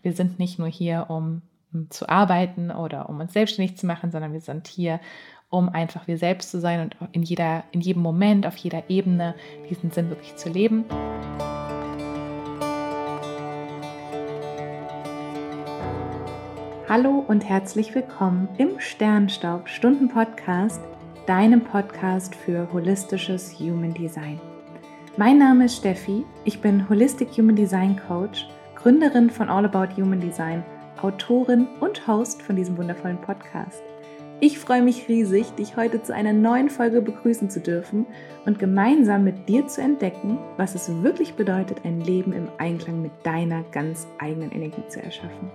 Wir sind nicht nur hier, um zu arbeiten oder um uns selbstständig zu machen, sondern wir sind hier, um einfach wir selbst zu sein und in, jeder, in jedem Moment, auf jeder Ebene diesen Sinn wirklich zu leben. Hallo und herzlich willkommen im Sternstaub Stunden Podcast, deinem Podcast für holistisches Human Design. Mein Name ist Steffi, ich bin Holistic Human Design Coach, Gründerin von All About Human Design Autorin und Host von diesem wundervollen Podcast. Ich freue mich riesig, dich heute zu einer neuen Folge begrüßen zu dürfen und gemeinsam mit dir zu entdecken, was es wirklich bedeutet, ein Leben im Einklang mit deiner ganz eigenen Energie zu erschaffen.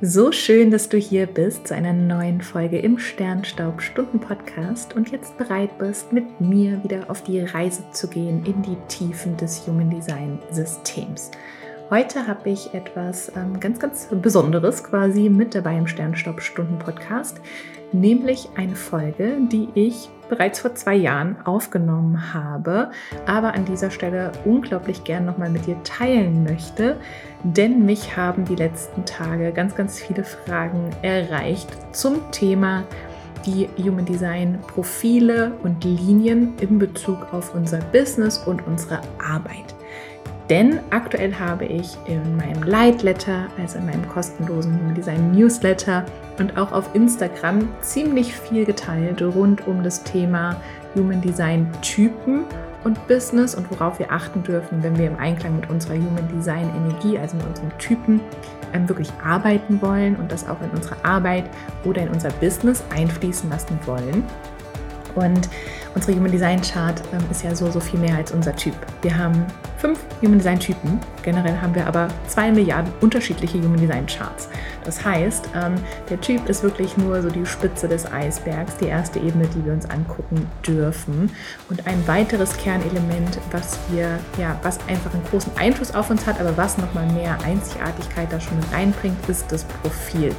So schön, dass du hier bist zu einer neuen Folge im Sternstaub Stunden Podcast und jetzt bereit bist, mit mir wieder auf die Reise zu gehen in die Tiefen des Human Design Systems. Heute habe ich etwas ähm, ganz, ganz Besonderes quasi mit dabei im Sternstopp-Stunden-Podcast, nämlich eine Folge, die ich bereits vor zwei Jahren aufgenommen habe, aber an dieser Stelle unglaublich gern nochmal mit dir teilen möchte, denn mich haben die letzten Tage ganz, ganz viele Fragen erreicht zum Thema die Human Design Profile und Linien in Bezug auf unser Business und unsere Arbeit. Denn aktuell habe ich in meinem Lightletter, also in meinem kostenlosen Human Design Newsletter und auch auf Instagram ziemlich viel geteilt rund um das Thema Human Design Typen und Business und worauf wir achten dürfen, wenn wir im Einklang mit unserer Human Design Energie, also mit unserem Typen, ähm, wirklich arbeiten wollen und das auch in unsere Arbeit oder in unser Business einfließen lassen wollen. Und unsere Human Design Chart ähm, ist ja so, so viel mehr als unser Typ. Wir haben fünf Human Design Typen. Generell haben wir aber zwei Milliarden unterschiedliche Human Design Charts. Das heißt, ähm, der Typ ist wirklich nur so die Spitze des Eisbergs, die erste Ebene, die wir uns angucken dürfen. Und ein weiteres Kernelement, was wir, ja, was einfach einen großen Einfluss auf uns hat, aber was nochmal mehr Einzigartigkeit da schon mit reinbringt, ist das Profil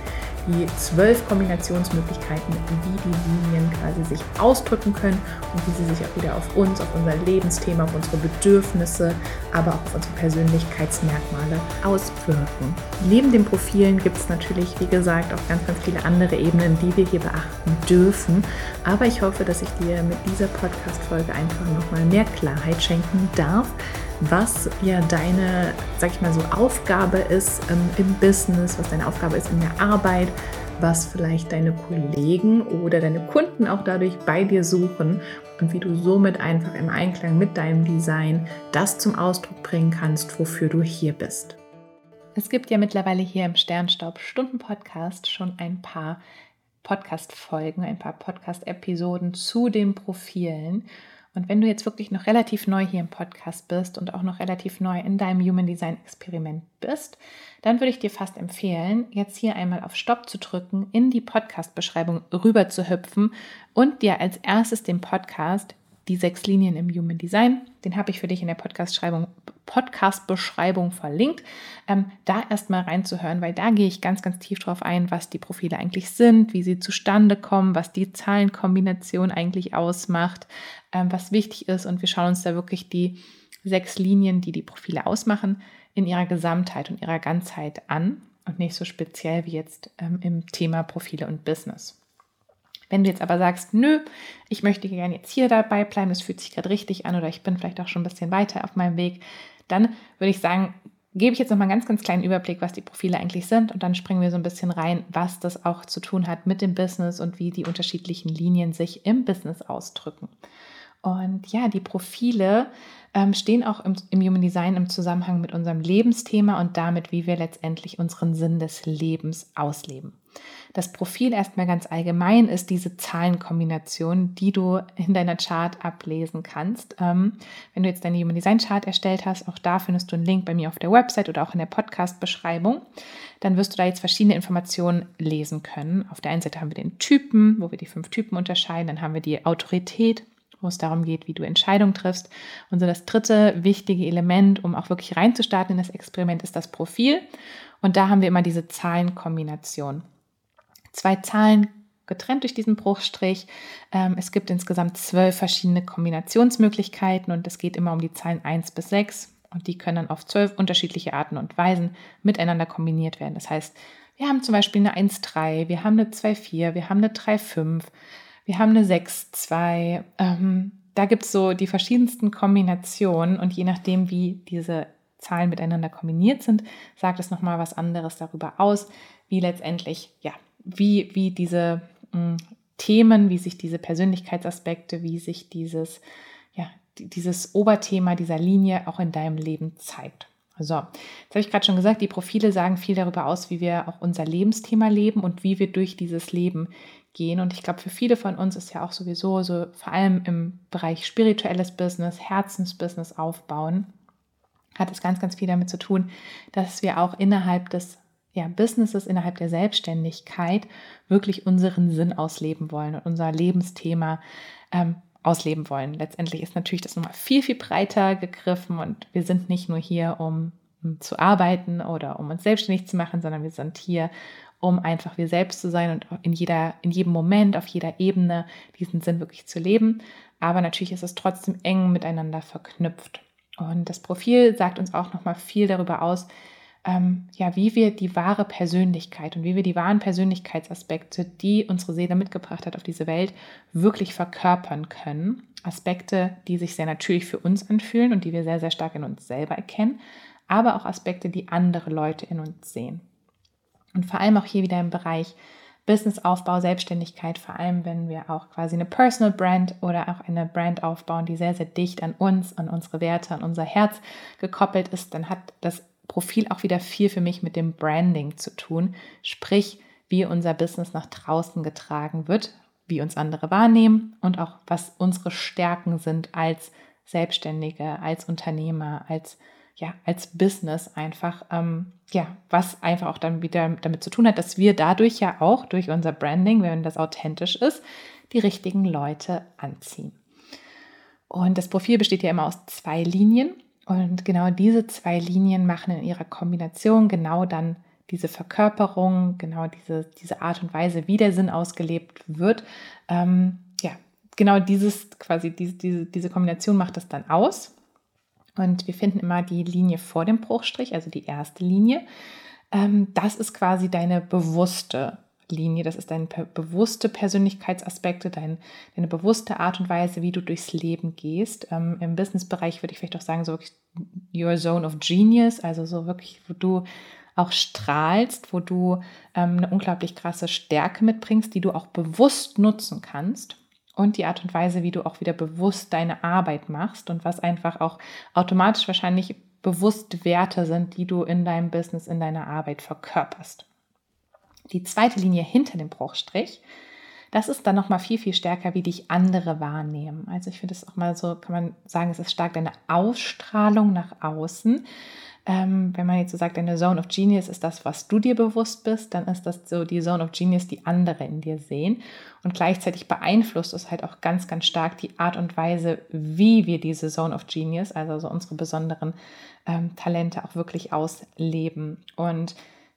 die zwölf Kombinationsmöglichkeiten, wie die Linien quasi sich ausdrücken können und wie sie sich auch wieder auf uns, auf unser Lebensthema, auf unsere Bedürfnisse, aber auch auf unsere Persönlichkeitsmerkmale auswirken. Neben den Profilen gibt es natürlich, wie gesagt, auch ganz, ganz viele andere Ebenen, die wir hier beachten dürfen. Aber ich hoffe, dass ich dir mit dieser Podcast-Folge einfach nochmal mehr Klarheit schenken darf, was ja deine, sag ich mal so, Aufgabe ist ähm, im Business, was deine Aufgabe ist in der Arbeit, was vielleicht deine Kollegen oder deine Kunden auch dadurch bei dir suchen und wie du somit einfach im Einklang mit deinem Design das zum Ausdruck bringen kannst, wofür du hier bist. Es gibt ja mittlerweile hier im Sternstaub Stunden Podcast schon ein paar Podcast-Folgen, ein paar Podcast-Episoden zu den Profilen. Und wenn du jetzt wirklich noch relativ neu hier im Podcast bist und auch noch relativ neu in deinem Human Design Experiment bist, dann würde ich dir fast empfehlen, jetzt hier einmal auf Stopp zu drücken, in die Podcast-Beschreibung rüber zu hüpfen und dir als erstes den Podcast die sechs Linien im Human Design. Den habe ich für dich in der Podcast-Beschreibung Podcast verlinkt. Ähm, da erstmal reinzuhören, weil da gehe ich ganz, ganz tief drauf ein, was die Profile eigentlich sind, wie sie zustande kommen, was die Zahlenkombination eigentlich ausmacht, ähm, was wichtig ist. Und wir schauen uns da wirklich die sechs Linien, die die Profile ausmachen, in ihrer Gesamtheit und ihrer Ganzheit an und nicht so speziell wie jetzt ähm, im Thema Profile und Business. Wenn du jetzt aber sagst, nö, ich möchte gerne jetzt hier dabei bleiben, das fühlt sich gerade richtig an oder ich bin vielleicht auch schon ein bisschen weiter auf meinem Weg, dann würde ich sagen, gebe ich jetzt noch mal einen ganz, ganz kleinen Überblick, was die Profile eigentlich sind und dann springen wir so ein bisschen rein, was das auch zu tun hat mit dem Business und wie die unterschiedlichen Linien sich im Business ausdrücken. Und ja, die Profile ähm, stehen auch im, im Human Design im Zusammenhang mit unserem Lebensthema und damit, wie wir letztendlich unseren Sinn des Lebens ausleben. Das Profil erstmal ganz allgemein ist diese Zahlenkombination, die du in deiner Chart ablesen kannst. Ähm, wenn du jetzt deine Human Design Chart erstellt hast, auch da findest du einen Link bei mir auf der Website oder auch in der Podcast-Beschreibung. Dann wirst du da jetzt verschiedene Informationen lesen können. Auf der einen Seite haben wir den Typen, wo wir die fünf Typen unterscheiden. Dann haben wir die Autorität, wo es darum geht, wie du Entscheidungen triffst. Und so das dritte wichtige Element, um auch wirklich reinzustarten in das Experiment, ist das Profil. Und da haben wir immer diese Zahlenkombination. Zwei Zahlen getrennt durch diesen Bruchstrich. Ähm, es gibt insgesamt zwölf verschiedene Kombinationsmöglichkeiten und es geht immer um die Zahlen 1 bis 6 Und die können dann auf zwölf unterschiedliche Arten und Weisen miteinander kombiniert werden. Das heißt, wir haben zum Beispiel eine 1,3, wir haben eine 2,4, wir haben eine 3,5, wir haben eine 6,2. Ähm, da gibt es so die verschiedensten Kombinationen und je nachdem, wie diese Zahlen miteinander kombiniert sind, sagt es nochmal was anderes darüber aus, wie letztendlich, ja, wie, wie diese mh, hm, Themen, wie sich diese Persönlichkeitsaspekte, wie sich dieses, ja, dieses Oberthema dieser Linie auch in deinem Leben zeigt. So, jetzt habe ich gerade schon gesagt, die Profile sagen viel darüber aus, wie wir auch unser Lebensthema leben und wie wir durch dieses Leben gehen. Und ich glaube, für viele von uns ist ja auch sowieso so, vor allem im Bereich spirituelles Business, Herzensbusiness aufbauen, hat es ganz, ganz viel damit zu tun, dass wir auch innerhalb des ja, Businesses, innerhalb der Selbstständigkeit wirklich unseren Sinn ausleben wollen und unser Lebensthema ähm, ausleben wollen. Letztendlich ist natürlich das nochmal viel, viel breiter gegriffen und wir sind nicht nur hier, um, um zu arbeiten oder um uns selbstständig zu machen, sondern wir sind hier, um einfach wir selbst zu sein und in, jeder, in jedem Moment, auf jeder Ebene diesen Sinn wirklich zu leben. Aber natürlich ist es trotzdem eng miteinander verknüpft. Und das Profil sagt uns auch nochmal viel darüber aus, ähm, ja, wie wir die wahre Persönlichkeit und wie wir die wahren Persönlichkeitsaspekte, die unsere Seele mitgebracht hat auf diese Welt, wirklich verkörpern können. Aspekte, die sich sehr natürlich für uns anfühlen und die wir sehr, sehr stark in uns selber erkennen, aber auch Aspekte, die andere Leute in uns sehen. Und vor allem auch hier wieder im Bereich Businessaufbau, Selbstständigkeit, vor allem wenn wir auch quasi eine Personal Brand oder auch eine Brand aufbauen, die sehr, sehr dicht an uns, an unsere Werte, an unser Herz gekoppelt ist, dann hat das Profil auch wieder viel für mich mit dem Branding zu tun, sprich, wie unser Business nach draußen getragen wird, wie uns andere wahrnehmen und auch was unsere Stärken sind als Selbstständige, als Unternehmer, als ja, als Business einfach, ähm, ja, was einfach auch dann wieder damit zu tun hat, dass wir dadurch ja auch durch unser Branding, wenn das authentisch ist, die richtigen Leute anziehen. Und das Profil besteht ja immer aus zwei Linien. Und genau diese zwei Linien machen in ihrer Kombination genau dann diese Verkörperung, genau diese, diese Art und Weise, wie der Sinn ausgelebt wird. Ähm, ja, genau dieses quasi, diese, diese, diese Kombination macht das dann aus. Und wir finden immer die Linie vor dem Bruchstrich, also die erste Linie. Ähm, das ist quasi deine bewusste Linie. Das ist deine bewusste Persönlichkeitsaspekte, dein, deine bewusste Art und Weise, wie du durchs Leben gehst. Ähm, Im Businessbereich würde ich vielleicht auch sagen, so wirklich your zone of genius, also so wirklich, wo du auch strahlst, wo du ähm, eine unglaublich krasse Stärke mitbringst, die du auch bewusst nutzen kannst. Und die Art und Weise, wie du auch wieder bewusst deine Arbeit machst und was einfach auch automatisch wahrscheinlich bewusst Werte sind, die du in deinem Business, in deiner Arbeit verkörperst. Die zweite Linie hinter dem Bruchstrich, das ist dann nochmal viel, viel stärker, wie dich andere wahrnehmen. Also ich finde es auch mal so, kann man sagen, es ist stark deine Ausstrahlung nach außen. Ähm, wenn man jetzt so sagt, deine Zone of Genius ist das, was du dir bewusst bist, dann ist das so die Zone of Genius, die andere in dir sehen. Und gleichzeitig beeinflusst es halt auch ganz, ganz stark die Art und Weise, wie wir diese Zone of Genius, also so unsere besonderen ähm, Talente auch wirklich ausleben. Und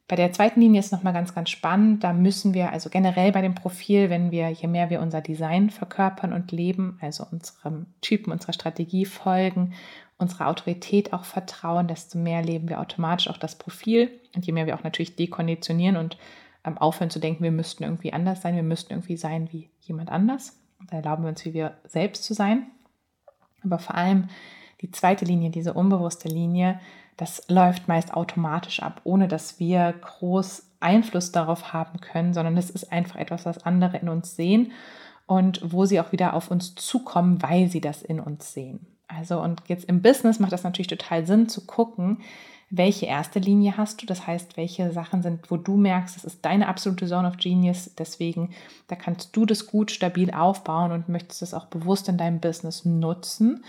bei der zweiten Linie ist nochmal ganz, ganz spannend. Da müssen wir also generell bei dem Profil, wenn wir, je mehr wir unser Design verkörpern und leben, also unserem Typen, unserer Strategie folgen, unserer Autorität auch vertrauen, desto mehr leben wir automatisch auch das Profil. Und je mehr wir auch natürlich dekonditionieren und ähm, aufhören zu denken, wir müssten irgendwie anders sein, wir müssten irgendwie sein wie jemand anders. Da erlauben wir uns, wie wir selbst zu sein. Aber vor allem die zweite Linie, diese unbewusste Linie, das läuft meist automatisch ab, ohne dass wir groß Einfluss darauf haben können, sondern es ist einfach etwas, was andere in uns sehen und wo sie auch wieder auf uns zukommen, weil sie das in uns sehen. Also und jetzt im Business macht das natürlich total Sinn zu gucken, welche erste Linie hast du, das heißt, welche Sachen sind, wo du merkst, das ist deine absolute Zone of Genius, deswegen, da kannst du das gut stabil aufbauen und möchtest es auch bewusst in deinem Business nutzen.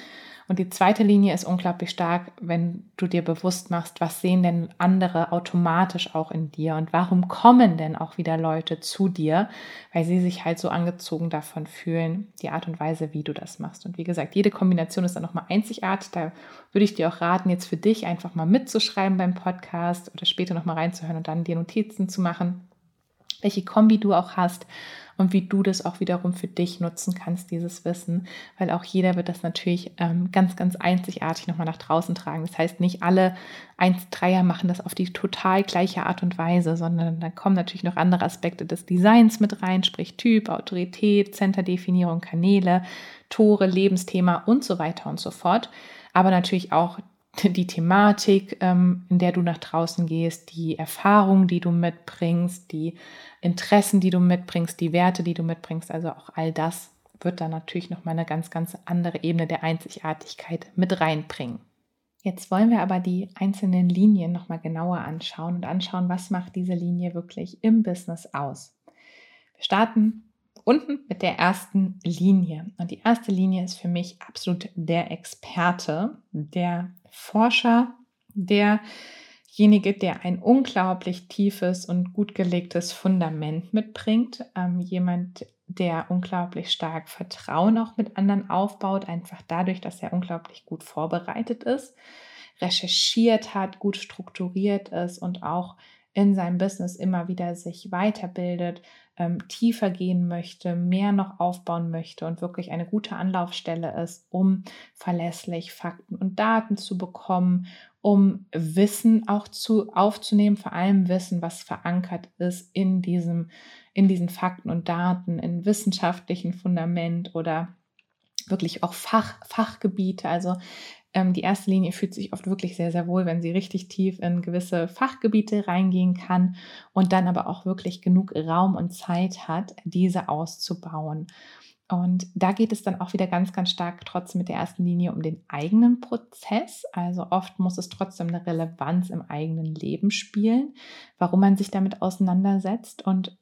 Und die zweite Linie ist unglaublich stark, wenn du dir bewusst machst, was sehen denn andere automatisch auch in dir und warum kommen denn auch wieder Leute zu dir, weil sie sich halt so angezogen davon fühlen, die Art und Weise, wie du das machst. Und wie gesagt, jede Kombination ist dann nochmal einzigartig. Da würde ich dir auch raten, jetzt für dich einfach mal mitzuschreiben beim Podcast oder später nochmal reinzuhören und dann dir Notizen zu machen welche Kombi du auch hast und wie du das auch wiederum für dich nutzen kannst, dieses Wissen, weil auch jeder wird das natürlich ähm, ganz, ganz einzigartig nochmal nach draußen tragen. Das heißt, nicht alle 1-3er machen das auf die total gleiche Art und Weise, sondern da kommen natürlich noch andere Aspekte des Designs mit rein, sprich Typ, Autorität, Centerdefinierung, Kanäle, Tore, Lebensthema und so weiter und so fort. Aber natürlich auch die Thematik, ähm, in der du nach draußen gehst, die Erfahrungen, die du mitbringst, die Interessen, die du mitbringst, die Werte, die du mitbringst, also auch all das wird dann natürlich nochmal eine ganz, ganz andere Ebene der Einzigartigkeit mit reinbringen. Jetzt wollen wir aber die einzelnen Linien nochmal genauer anschauen und anschauen, was macht diese Linie wirklich im Business aus. Wir starten unten mit der ersten Linie. Und die erste Linie ist für mich absolut der Experte, der Forscher, derjenige, der ein unglaublich tiefes und gut gelegtes Fundament mitbringt. Ähm, jemand, der unglaublich stark Vertrauen auch mit anderen aufbaut, einfach dadurch, dass er unglaublich gut vorbereitet ist, recherchiert hat, gut strukturiert ist und auch in seinem Business immer wieder sich weiterbildet, ähm, tiefer gehen möchte, mehr noch aufbauen möchte und wirklich eine gute Anlaufstelle ist, um verlässlich Fakten und Daten zu bekommen, um Wissen auch zu aufzunehmen, vor allem Wissen, was verankert ist in diesem, in diesen Fakten und Daten, in wissenschaftlichen Fundament oder wirklich auch Fach, Fachgebiete. Also ähm, die erste Linie fühlt sich oft wirklich sehr, sehr wohl, wenn sie richtig tief in gewisse Fachgebiete reingehen kann und dann aber auch wirklich genug Raum und Zeit hat, diese auszubauen. Und da geht es dann auch wieder ganz, ganz stark trotzdem mit der ersten Linie um den eigenen Prozess. Also oft muss es trotzdem eine Relevanz im eigenen Leben spielen, warum man sich damit auseinandersetzt. Und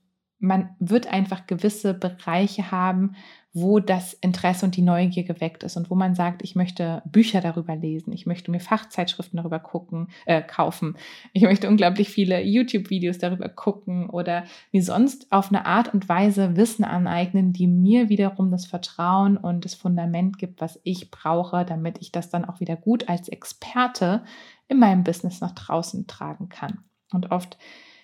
man wird einfach gewisse Bereiche haben, wo das Interesse und die Neugier geweckt ist und wo man sagt, ich möchte Bücher darüber lesen, ich möchte mir Fachzeitschriften darüber gucken, äh, kaufen, ich möchte unglaublich viele YouTube-Videos darüber gucken oder mir sonst auf eine Art und Weise Wissen aneignen, die mir wiederum das Vertrauen und das Fundament gibt, was ich brauche, damit ich das dann auch wieder gut als Experte in meinem Business nach draußen tragen kann. Und oft,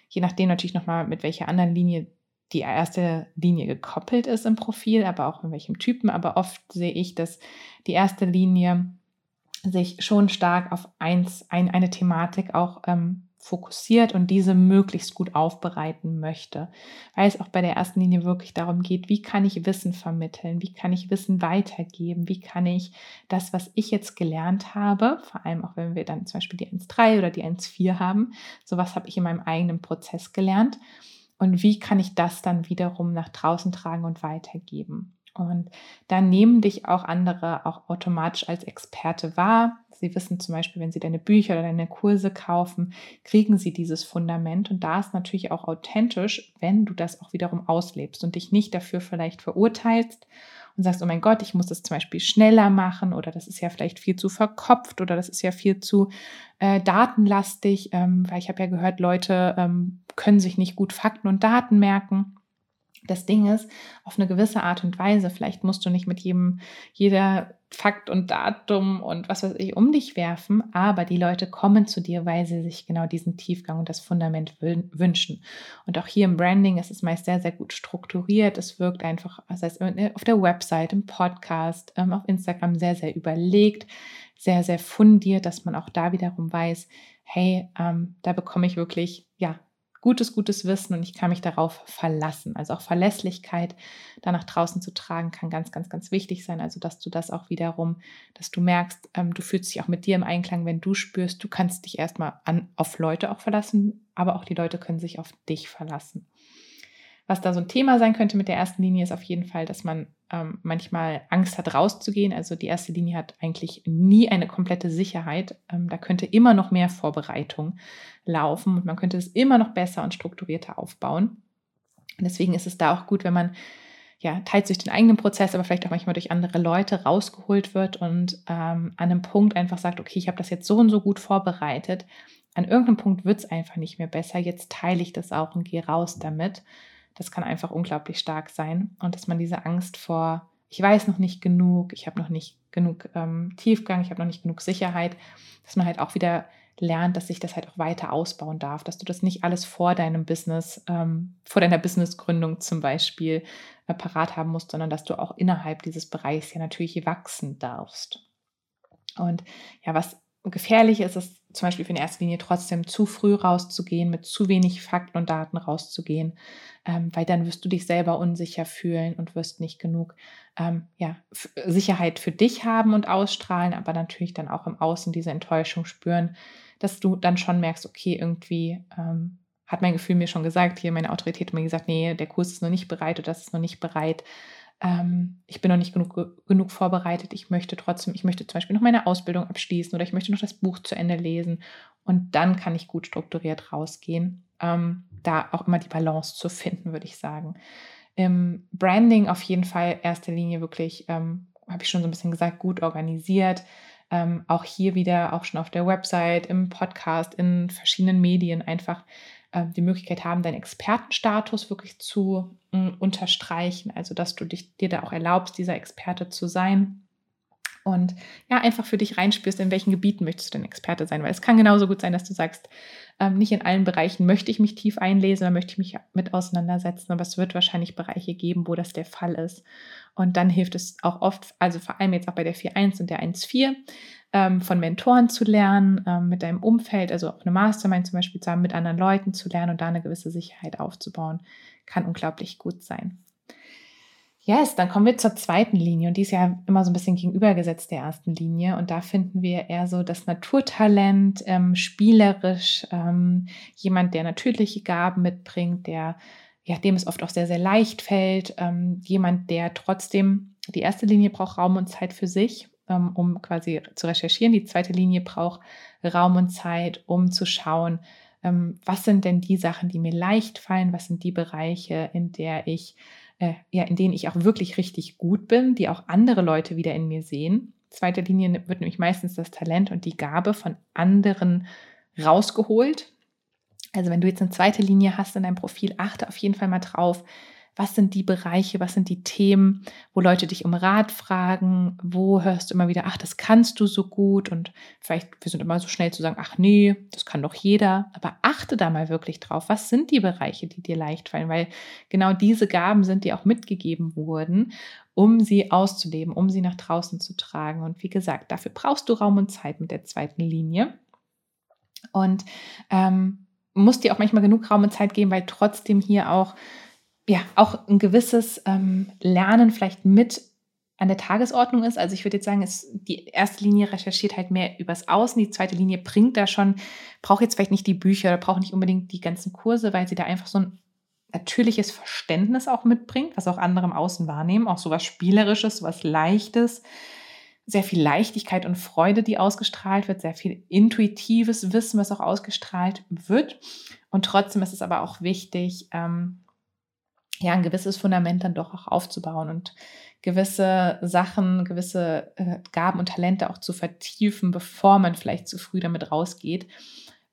je nachdem natürlich nochmal, mit welcher anderen Linie die erste Linie gekoppelt ist im Profil, aber auch in welchem Typen. Aber oft sehe ich, dass die erste Linie sich schon stark auf eins, ein, eine Thematik auch ähm, fokussiert und diese möglichst gut aufbereiten möchte, weil es auch bei der ersten Linie wirklich darum geht, wie kann ich Wissen vermitteln, wie kann ich Wissen weitergeben, wie kann ich das, was ich jetzt gelernt habe, vor allem auch wenn wir dann zum Beispiel die 1.3 oder die 1.4 haben, sowas habe ich in meinem eigenen Prozess gelernt und wie kann ich das dann wiederum nach draußen tragen und weitergeben. Und dann nehmen dich auch andere auch automatisch als Experte wahr. Sie wissen zum Beispiel, wenn sie deine Bücher oder deine Kurse kaufen, kriegen sie dieses Fundament. Und da ist natürlich auch authentisch, wenn du das auch wiederum auslebst und dich nicht dafür vielleicht verurteilst und sagst, oh mein Gott, ich muss das zum Beispiel schneller machen oder das ist ja vielleicht viel zu verkopft oder das ist ja viel zu äh, datenlastig, ähm, weil ich habe ja gehört, Leute ähm, können sich nicht gut Fakten und Daten merken. Das Ding ist, auf eine gewisse Art und Weise, vielleicht musst du nicht mit jedem, jeder Fakt und Datum und was weiß ich um dich werfen, aber die Leute kommen zu dir, weil sie sich genau diesen Tiefgang und das Fundament wünschen. Und auch hier im Branding ist es meist sehr, sehr gut strukturiert. Es wirkt einfach, das heißt auf der Website, im Podcast, ähm, auf Instagram sehr, sehr überlegt, sehr, sehr fundiert, dass man auch da wiederum weiß, hey, ähm, da bekomme ich wirklich, ja, gutes, gutes Wissen und ich kann mich darauf verlassen. Also auch Verlässlichkeit da nach draußen zu tragen, kann ganz, ganz, ganz wichtig sein. Also dass du das auch wiederum, dass du merkst, ähm, du fühlst dich auch mit dir im Einklang, wenn du spürst, du kannst dich erstmal an, auf Leute auch verlassen, aber auch die Leute können sich auf dich verlassen. Was da so ein Thema sein könnte mit der ersten Linie ist auf jeden Fall, dass man ähm, manchmal Angst hat, rauszugehen. Also die erste Linie hat eigentlich nie eine komplette Sicherheit. Ähm, da könnte immer noch mehr Vorbereitung laufen und man könnte es immer noch besser und strukturierter aufbauen. Deswegen ist es da auch gut, wenn man ja, teils durch den eigenen Prozess, aber vielleicht auch manchmal durch andere Leute rausgeholt wird und ähm, an einem Punkt einfach sagt, okay, ich habe das jetzt so und so gut vorbereitet. An irgendeinem Punkt wird es einfach nicht mehr besser. Jetzt teile ich das auch und gehe raus damit. Das kann einfach unglaublich stark sein. Und dass man diese Angst vor, ich weiß noch nicht genug, ich habe noch nicht genug ähm, Tiefgang, ich habe noch nicht genug Sicherheit, dass man halt auch wieder lernt, dass sich das halt auch weiter ausbauen darf, dass du das nicht alles vor deinem Business, ähm, vor deiner Businessgründung zum Beispiel äh, parat haben musst, sondern dass du auch innerhalb dieses Bereichs ja natürlich wachsen darfst. Und ja, was gefährlich ist es zum Beispiel für in erster Linie trotzdem zu früh rauszugehen, mit zu wenig Fakten und Daten rauszugehen, ähm, weil dann wirst du dich selber unsicher fühlen und wirst nicht genug ähm, ja, Sicherheit für dich haben und ausstrahlen, aber natürlich dann auch im Außen diese Enttäuschung spüren, dass du dann schon merkst, okay, irgendwie ähm, hat mein Gefühl mir schon gesagt, hier meine Autorität mir gesagt, nee, der Kurs ist noch nicht bereit oder das ist noch nicht bereit ähm, ich bin noch nicht genug, genug vorbereitet, ich möchte trotzdem, ich möchte zum Beispiel noch meine Ausbildung abschließen oder ich möchte noch das Buch zu Ende lesen und dann kann ich gut strukturiert rausgehen. Ähm, da auch immer die Balance zu finden, würde ich sagen. Im Branding auf jeden Fall erster Linie wirklich, ähm, habe ich schon so ein bisschen gesagt, gut organisiert. Ähm, auch hier wieder, auch schon auf der Website, im Podcast, in verschiedenen Medien einfach äh, die Möglichkeit haben, deinen Expertenstatus wirklich zu äh, unterstreichen, also dass du dich, dir da auch erlaubst, dieser Experte zu sein. Und ja, einfach für dich reinspürst, in welchen Gebieten möchtest du denn Experte sein. Weil es kann genauso gut sein, dass du sagst, ähm, nicht in allen Bereichen möchte ich mich tief einlesen, da möchte ich mich mit auseinandersetzen, aber es wird wahrscheinlich Bereiche geben, wo das der Fall ist. Und dann hilft es auch oft, also vor allem jetzt auch bei der 4.1 und der 1.4, ähm, von Mentoren zu lernen, ähm, mit deinem Umfeld, also auch eine Mastermind zum Beispiel zusammen mit anderen Leuten zu lernen und da eine gewisse Sicherheit aufzubauen, kann unglaublich gut sein. Yes, dann kommen wir zur zweiten Linie und die ist ja immer so ein bisschen gegenübergesetzt der ersten Linie und da finden wir eher so das Naturtalent, ähm, spielerisch, ähm, jemand, der natürliche Gaben mitbringt, der ja, dem es oft auch sehr, sehr leicht fällt, ähm, jemand, der trotzdem, die erste Linie braucht Raum und Zeit für sich ähm, um quasi zu recherchieren. Die zweite Linie braucht Raum und Zeit, um zu schauen, ähm, was sind denn die Sachen, die mir leicht fallen, was sind die Bereiche, in der ich, äh, ja, in denen ich auch wirklich richtig gut bin, die auch andere Leute wieder in mir sehen. Zweite Linie wird nämlich meistens das Talent und die Gabe von anderen rausgeholt. Also wenn du jetzt eine zweite Linie hast in deinem Profil, achte auf jeden Fall mal drauf, was sind die Bereiche, was sind die Themen, wo Leute dich um Rat fragen, wo hörst du immer wieder, ach, das kannst du so gut? Und vielleicht, wir sind immer so schnell zu sagen, ach nee, das kann doch jeder, aber achte da mal wirklich drauf, was sind die Bereiche, die dir leicht fallen, weil genau diese Gaben sind dir auch mitgegeben worden, um sie auszuleben, um sie nach draußen zu tragen. Und wie gesagt, dafür brauchst du Raum und Zeit mit der zweiten Linie. Und ähm, musst dir auch manchmal genug Raum und Zeit geben, weil trotzdem hier auch ja auch ein gewisses ähm, Lernen vielleicht mit an der Tagesordnung ist. Also ich würde jetzt sagen, es, die erste Linie recherchiert halt mehr übers Außen, die zweite Linie bringt da schon, braucht jetzt vielleicht nicht die Bücher, braucht nicht unbedingt die ganzen Kurse, weil sie da einfach so ein natürliches Verständnis auch mitbringt, was auch andere im Außen wahrnehmen, auch so was Spielerisches, was Leichtes, sehr viel Leichtigkeit und Freude, die ausgestrahlt wird, sehr viel intuitives Wissen, was auch ausgestrahlt wird. Und trotzdem ist es aber auch wichtig, ähm, ja, ein gewisses Fundament dann doch auch aufzubauen und gewisse Sachen, gewisse äh, Gaben und Talente auch zu vertiefen, bevor man vielleicht zu früh damit rausgeht.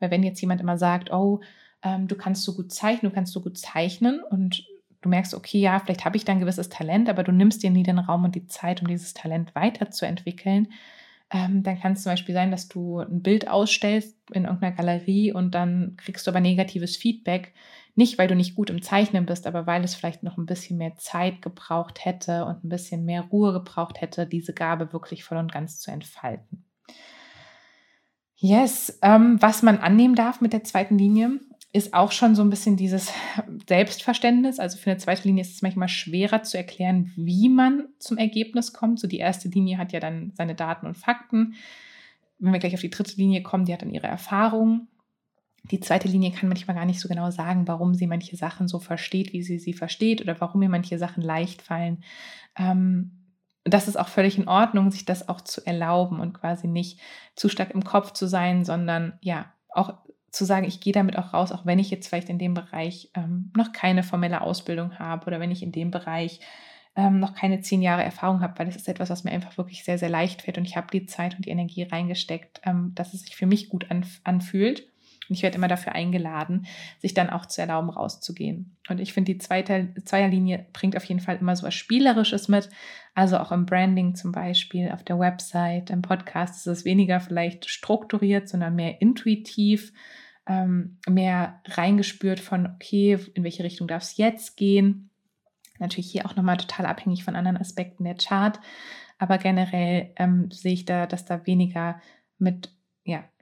Weil wenn jetzt jemand immer sagt, oh, ähm, du kannst so gut zeichnen, du kannst so gut zeichnen und du merkst, okay, ja, vielleicht habe ich da ein gewisses Talent, aber du nimmst dir nie den Raum und die Zeit, um dieses Talent weiterzuentwickeln, ähm, dann kann es zum Beispiel sein, dass du ein Bild ausstellst in irgendeiner Galerie und dann kriegst du aber negatives Feedback, nicht, weil du nicht gut im Zeichnen bist, aber weil es vielleicht noch ein bisschen mehr Zeit gebraucht hätte und ein bisschen mehr Ruhe gebraucht hätte, diese Gabe wirklich voll und ganz zu entfalten. Yes, ähm, was man annehmen darf mit der zweiten Linie, ist auch schon so ein bisschen dieses Selbstverständnis. Also für eine zweite Linie ist es manchmal schwerer zu erklären, wie man zum Ergebnis kommt. So die erste Linie hat ja dann seine Daten und Fakten. Wenn wir gleich auf die dritte Linie kommen, die hat dann ihre Erfahrungen. Die zweite Linie kann manchmal gar nicht so genau sagen, warum sie manche Sachen so versteht, wie sie sie versteht oder warum ihr manche Sachen leicht fallen. Ähm, das ist auch völlig in Ordnung, sich das auch zu erlauben und quasi nicht zu stark im Kopf zu sein, sondern ja, auch zu sagen, ich gehe damit auch raus, auch wenn ich jetzt vielleicht in dem Bereich ähm, noch keine formelle Ausbildung habe oder wenn ich in dem Bereich ähm, noch keine zehn Jahre Erfahrung habe, weil das ist etwas, was mir einfach wirklich sehr, sehr leicht fällt und ich habe die Zeit und die Energie reingesteckt, ähm, dass es sich für mich gut anf anfühlt Und ich werde immer dafür eingeladen, sich dann auch zu erlauben, rauszugehen. Und ich finde, die zweite Zweierlinie bringt auf jeden Fall immer so was Spielerisches mit. Also auch im Branding zum Beispiel, auf der Website, im Podcast ist es weniger vielleicht strukturiert, sondern mehr intuitiv, ähm, mehr reingespürt von, okay, in welche Richtung darf es jetzt gehen. Natürlich hier auch nochmal total abhängig von anderen Aspekten der Chart. Aber generell ähm, sehe ich da, dass da weniger mit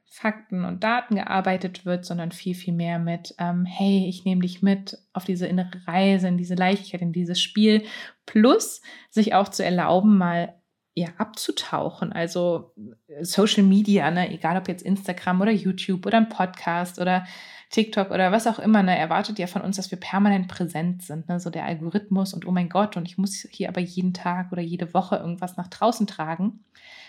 Fakten und Daten gearbeitet wird, sondern viel, viel mehr mit, ähm, hey, ich nehme dich mit auf diese innere Reise, in diese Leichtigkeit, in dieses Spiel, plus sich auch zu erlauben, mal ja, abzutauchen. Also äh, Social Media, ne, egal ob jetzt Instagram oder YouTube oder ein Podcast oder TikTok oder was auch immer, ne, erwartet ja von uns, dass wir permanent präsent sind. Ne? So der Algorithmus und oh mein Gott, und ich muss hier aber jeden Tag oder jede Woche irgendwas nach draußen tragen.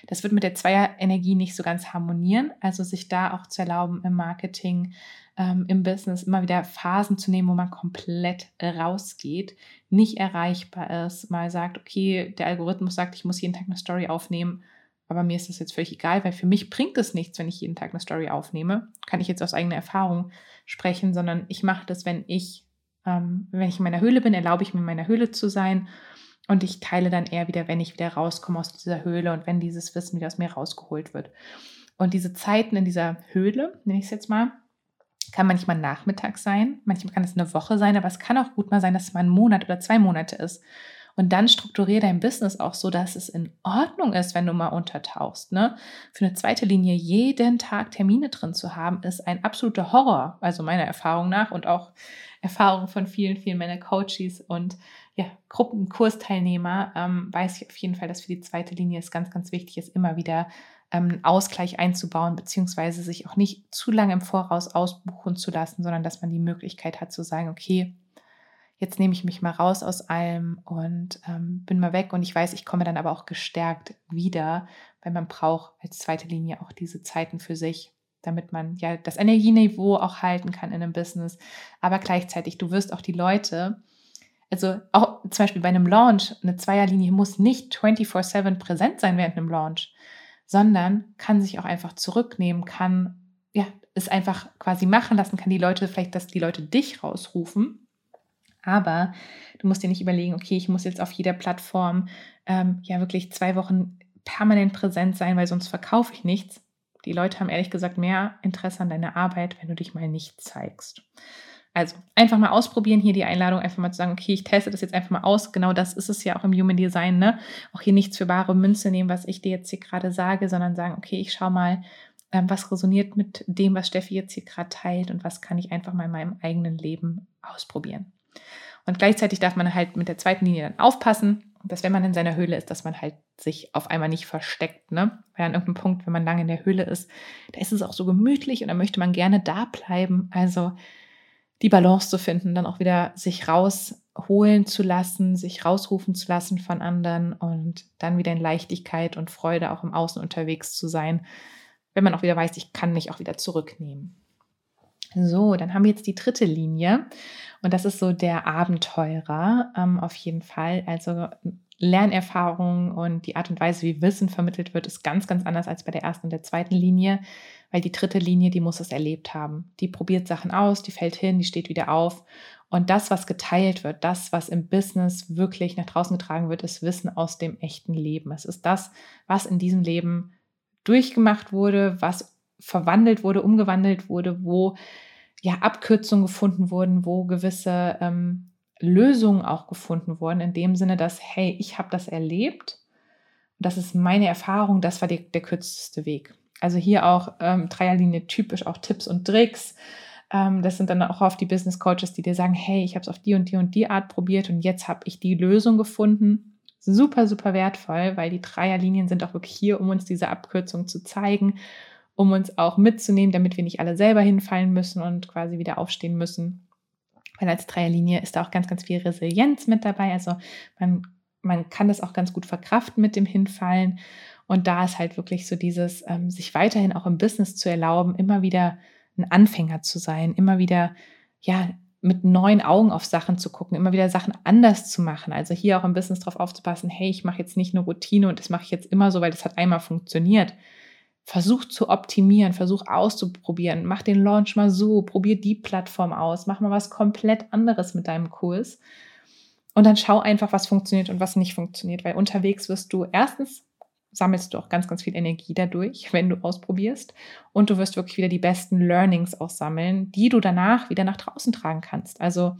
Das wird mit der Zweierenergie nicht so ganz harmonieren. Also sich da auch zu erlauben, im Marketing, ähm, im Business immer wieder Phasen zu nehmen, wo man komplett rausgeht, nicht erreichbar ist, mal sagt, okay, der Algorithmus sagt, ich muss jeden Tag eine Story aufnehmen aber mir ist das jetzt völlig egal, weil für mich bringt es nichts, wenn ich jeden Tag eine Story aufnehme. Kann ich jetzt aus eigener Erfahrung sprechen, sondern ich mache das, wenn ich, ähm, wenn ich in meiner Höhle bin, erlaube ich mir in meiner Höhle zu sein. Und ich teile dann eher wieder, wenn ich wieder rauskomme aus dieser Höhle und wenn dieses Wissen wieder aus mir rausgeholt wird. Und diese Zeiten in dieser Höhle, nenne ich es jetzt mal, kann manchmal Nachmittag sein, manchmal kann es eine Woche sein, aber es kann auch gut mal sein, dass es mal ein Monat oder zwei Monate ist. Und dann strukturiere dein Business auch so, dass es in Ordnung ist, wenn du mal untertauchst. Ne? Für eine zweite Linie jeden Tag Termine drin zu haben, ist ein absoluter Horror. Also meiner Erfahrung nach und auch Erfahrung von vielen, vielen meiner Coaches und ja, Gruppenkursteilnehmer ähm, weiß ich auf jeden Fall, dass für die zweite Linie es ganz, ganz wichtig ist, immer wieder ähm, Ausgleich einzubauen, beziehungsweise sich auch nicht zu lange im Voraus ausbuchen zu lassen, sondern dass man die Möglichkeit hat zu sagen, okay, jetzt nehme ich mich mal raus aus allem und ähm, bin mal weg. Und ich weiß, ich komme dann aber auch gestärkt wieder, weil man braucht als zweite Linie auch diese Zeiten für sich, damit man ja das Energieniveau auch halten kann in einem Business, aber gleichzeitig, du wirst auch die Leute, also auch zum Beispiel bei einem Launch, eine Zweierlinie muss nicht 24/7 präsent sein während einem Launch, sondern kann sich auch einfach zurücknehmen, kann ja es einfach quasi machen lassen, kann die Leute vielleicht, dass die Leute dich rausrufen aber du musst dir nicht überlegen, okay, ich muss jetzt auf jeder Plattform ähm, ja wirklich zwei Wochen permanent präsent sein, weil sonst verkaufe ich nichts. Die Leute haben ehrlich gesagt mehr Interesse an deiner Arbeit, wenn du dich mal nicht zeigst. Also einfach mal ausprobieren, hier die Einladung, einfach mal zu sagen, okay, ich teste das jetzt einfach mal aus. Genau das ist es ja auch im Human Design, ne? Auch hier nichts für bare Münze nehmen, was ich dir jetzt hier gerade sage, sondern sagen, okay, ich schaue mal, ähm, was resoniert mit dem, was Steffi jetzt hier gerade teilt und was kann ich einfach mal in meinem eigenen Leben ausprobieren. Und gleichzeitig darf man halt mit der zweiten Linie dann aufpassen, dass wenn man in seiner Höhle ist, dass man halt sich auf einmal nicht versteckt. Ne? Weil an irgendeinem Punkt, wenn man lange in der Höhle ist, da ist es auch so gemütlich und da möchte man gerne da bleiben. Also die Balance zu finden, dann auch wieder sich rausholen zu lassen, sich rausrufen zu lassen von anderen und dann wieder in Leichtigkeit und Freude auch im Außen unterwegs zu sein, wenn man auch wieder weiß, ich kann mich auch wieder zurücknehmen. So, dann haben wir jetzt die dritte Linie und das ist so der Abenteurer ähm, auf jeden Fall. Also Lernerfahrung und die Art und Weise, wie Wissen vermittelt wird, ist ganz, ganz anders als bei der ersten und der zweiten Linie, weil die dritte Linie, die muss es erlebt haben. Die probiert Sachen aus, die fällt hin, die steht wieder auf. Und das, was geteilt wird, das, was im Business wirklich nach draußen getragen wird, ist Wissen aus dem echten Leben. Es ist das, was in diesem Leben durchgemacht wurde, was verwandelt wurde, umgewandelt wurde, wo ja Abkürzungen gefunden wurden, wo gewisse ähm, Lösungen auch gefunden wurden, in dem Sinne, dass, hey, ich habe das erlebt, das ist meine Erfahrung, das war die, der kürzeste Weg. Also hier auch ähm, Dreierlinie typisch auch Tipps und Tricks. Ähm, das sind dann auch oft die Business Coaches, die dir sagen, hey, ich habe es auf die und die und die Art probiert und jetzt habe ich die Lösung gefunden. Super, super wertvoll, weil die Dreierlinien sind auch wirklich hier, um uns diese Abkürzung zu zeigen um uns auch mitzunehmen, damit wir nicht alle selber hinfallen müssen und quasi wieder aufstehen müssen. Weil als Dreierlinie ist da auch ganz, ganz viel Resilienz mit dabei. Also man, man kann das auch ganz gut verkraften mit dem Hinfallen. Und da ist halt wirklich so dieses, ähm, sich weiterhin auch im Business zu erlauben, immer wieder ein Anfänger zu sein, immer wieder, ja, mit neuen Augen auf Sachen zu gucken, immer wieder Sachen anders zu machen. Also hier auch im Business darauf aufzupassen, hey, ich mache jetzt nicht eine Routine und das mache ich jetzt immer so, weil das hat einmal funktioniert, versuch zu optimieren, versuch auszuprobieren, mach den Launch mal so, probier die Plattform aus, mach mal was komplett anderes mit deinem Kurs und dann schau einfach, was funktioniert und was nicht funktioniert, weil unterwegs wirst du erstens sammelst du auch ganz, ganz viel Energie dadurch, wenn du ausprobierst. Und du wirst wirklich wieder die besten Learnings auch sammeln, die du danach wieder nach draußen tragen kannst. Also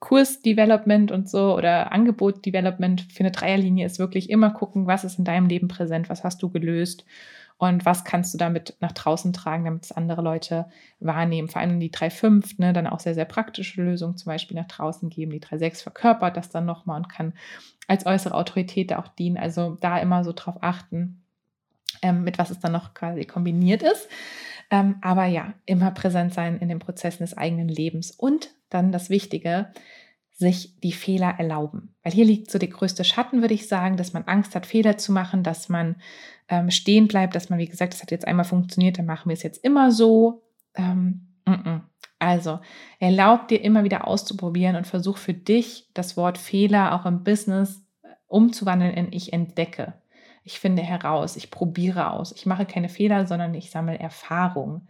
Kursdevelopment und so oder Angebot-Development für eine Dreierlinie ist wirklich immer gucken, was ist in deinem Leben präsent, was hast du gelöst und was kannst du damit nach draußen tragen, damit es andere Leute wahrnehmen. Vor allem die 3.5, ne, dann auch sehr, sehr praktische Lösungen zum Beispiel nach draußen geben. Die 3.6 verkörpert das dann nochmal und kann als äußere Autorität da auch dienen. Also da immer so drauf achten, ähm, mit was es dann noch quasi kombiniert ist. Ähm, aber ja, immer präsent sein in den Prozessen des eigenen Lebens. Und dann das Wichtige, sich die Fehler erlauben. Weil hier liegt so der größte Schatten, würde ich sagen, dass man Angst hat, Fehler zu machen, dass man ähm, stehen bleibt, dass man, wie gesagt, das hat jetzt einmal funktioniert, dann machen wir es jetzt immer so. Ähm, m -m. Also, erlaub dir immer wieder auszuprobieren und versuch für dich das Wort Fehler auch im Business äh, umzuwandeln in ich entdecke. Ich finde heraus, ich probiere aus. Ich mache keine Fehler, sondern ich sammle Erfahrung.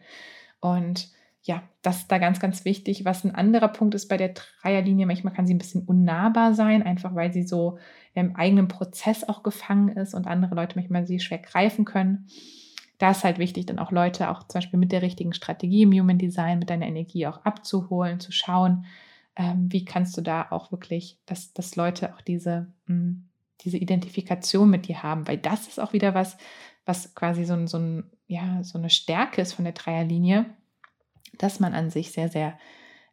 Und ja, das ist da ganz, ganz wichtig. Was ein anderer Punkt ist bei der Dreierlinie, manchmal kann sie ein bisschen unnahbar sein, einfach weil sie so im eigenen Prozess auch gefangen ist und andere Leute manchmal sie schwer greifen können. Da ist halt wichtig, dann auch Leute auch zum Beispiel mit der richtigen Strategie im Human Design, mit deiner Energie auch abzuholen, zu schauen, ähm, wie kannst du da auch wirklich, dass, dass Leute auch diese, mh, hm, diese Identifikation mit dir haben, weil das ist auch wieder was, was quasi so, ein, so, ein, ja, so eine Stärke ist von der Dreierlinie dass man an sich sehr, sehr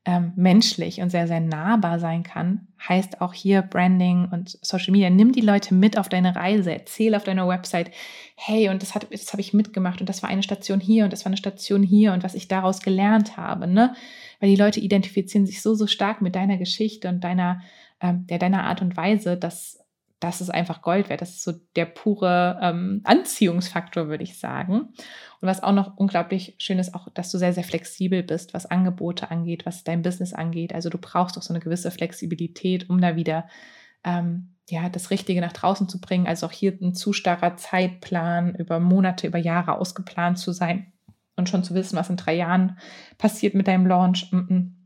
ähm, menschlich und sehr, sehr nahbar sein kann, heißt auch hier Branding und Social Media. Nimm die Leute mit auf deine Reise, erzähl auf deiner Website, hey, und das, das habe ich mitgemacht und das war eine Station hier und das war eine Station hier und was ich daraus gelernt habe, ne? Weil die Leute identifizieren sich so, so stark mit deiner Geschichte und deiner, ähm, der, deiner Art und Weise, dass das ist einfach Gold wert. Das ist so der pure ähm, Anziehungsfaktor, würde ich sagen. Und was auch noch unglaublich schön ist, auch, dass du sehr, sehr flexibel bist, was Angebote angeht, was dein Business angeht. Also du brauchst auch so eine gewisse Flexibilität, um da wieder ähm, ja, das Richtige nach draußen zu bringen. Also auch hier ein zu starrer Zeitplan über Monate, über Jahre ausgeplant zu sein und schon zu wissen, was in drei Jahren passiert mit deinem Launch. Mm -mm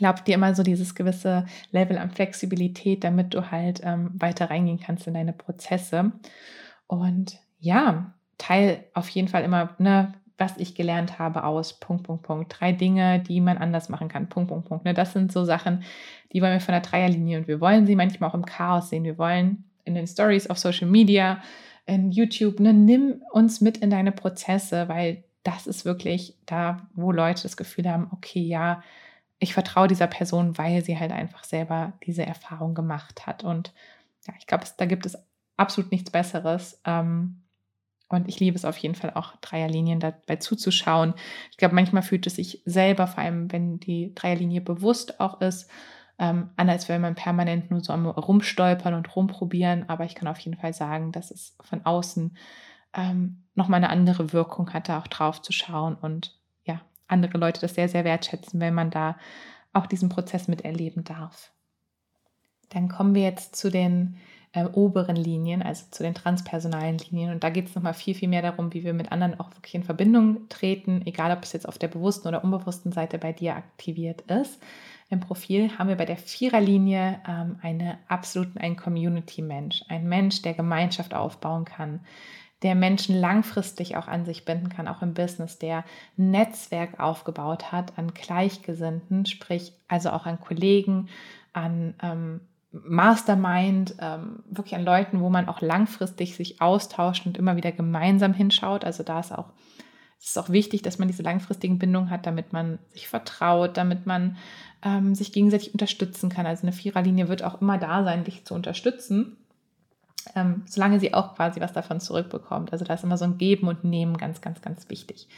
erlaubt dir immer so dieses gewisse Level an Flexibilität, damit du halt ähm, weiter reingehen kannst in deine Prozesse. Und ja, teil auf jeden Fall immer, ne, was ich gelernt habe aus Punkt, Punkt, Punkt. Drei Dinge, die man anders machen kann. Punkt, Punkt, Punkt. Ne, das sind so Sachen, die wollen wir von der Dreierlinie und wir wollen sie manchmal auch im Chaos sehen. Wir wollen in den Stories auf Social Media, in YouTube, ne, nimm uns mit in deine Prozesse, weil das ist wirklich da, wo Leute das Gefühl haben, okay, ja, ich vertraue dieser Person, weil sie halt einfach selber diese Erfahrung gemacht hat. Und ja, ich glaube, da gibt es absolut nichts Besseres. Ähm, und ich liebe es auf jeden Fall auch, Dreierlinien dabei zuzuschauen. Ich glaube, manchmal fühlt es sich selber, vor allem wenn die Dreierlinie bewusst auch ist, ähm, an, als wäre man permanent nur so am Rumstolpern und rumprobieren. Aber ich kann auf jeden Fall sagen, dass es von außen ähm, nochmal eine andere Wirkung hatte, auch drauf zu schauen und andere Leute das sehr, sehr wertschätzen, wenn man da auch diesen Prozess miterleben darf. Dann kommen wir jetzt zu den äh, oberen Linien, also zu den transpersonalen Linien. Und da geht es nochmal viel, viel mehr darum, wie wir mit anderen auch wirklich in Verbindung treten, egal ob es jetzt auf der bewussten oder unbewussten Seite bei dir aktiviert ist. Im Profil haben wir bei der Viererlinie ähm, eine absoluten ein Community-Mensch, ein Mensch, der Gemeinschaft aufbauen kann, der Menschen langfristig auch an sich binden kann, auch im Business, der ein Netzwerk aufgebaut hat an Gleichgesinnten, sprich also auch an Kollegen, an ähm, Mastermind, ähm, wirklich an Leuten, wo man auch langfristig sich austauscht und immer wieder gemeinsam hinschaut. Also da ist auch, es ist auch wichtig, dass man diese langfristigen Bindungen hat, damit man sich vertraut, damit man ähm, sich gegenseitig unterstützen kann. Also eine Viererlinie wird auch immer da sein, dich zu unterstützen ähm, solange sie auch quasi was davon zurückbekommt. Also da ist immer so ein Geben und Nehmen ganz, ganz, ganz wichtig.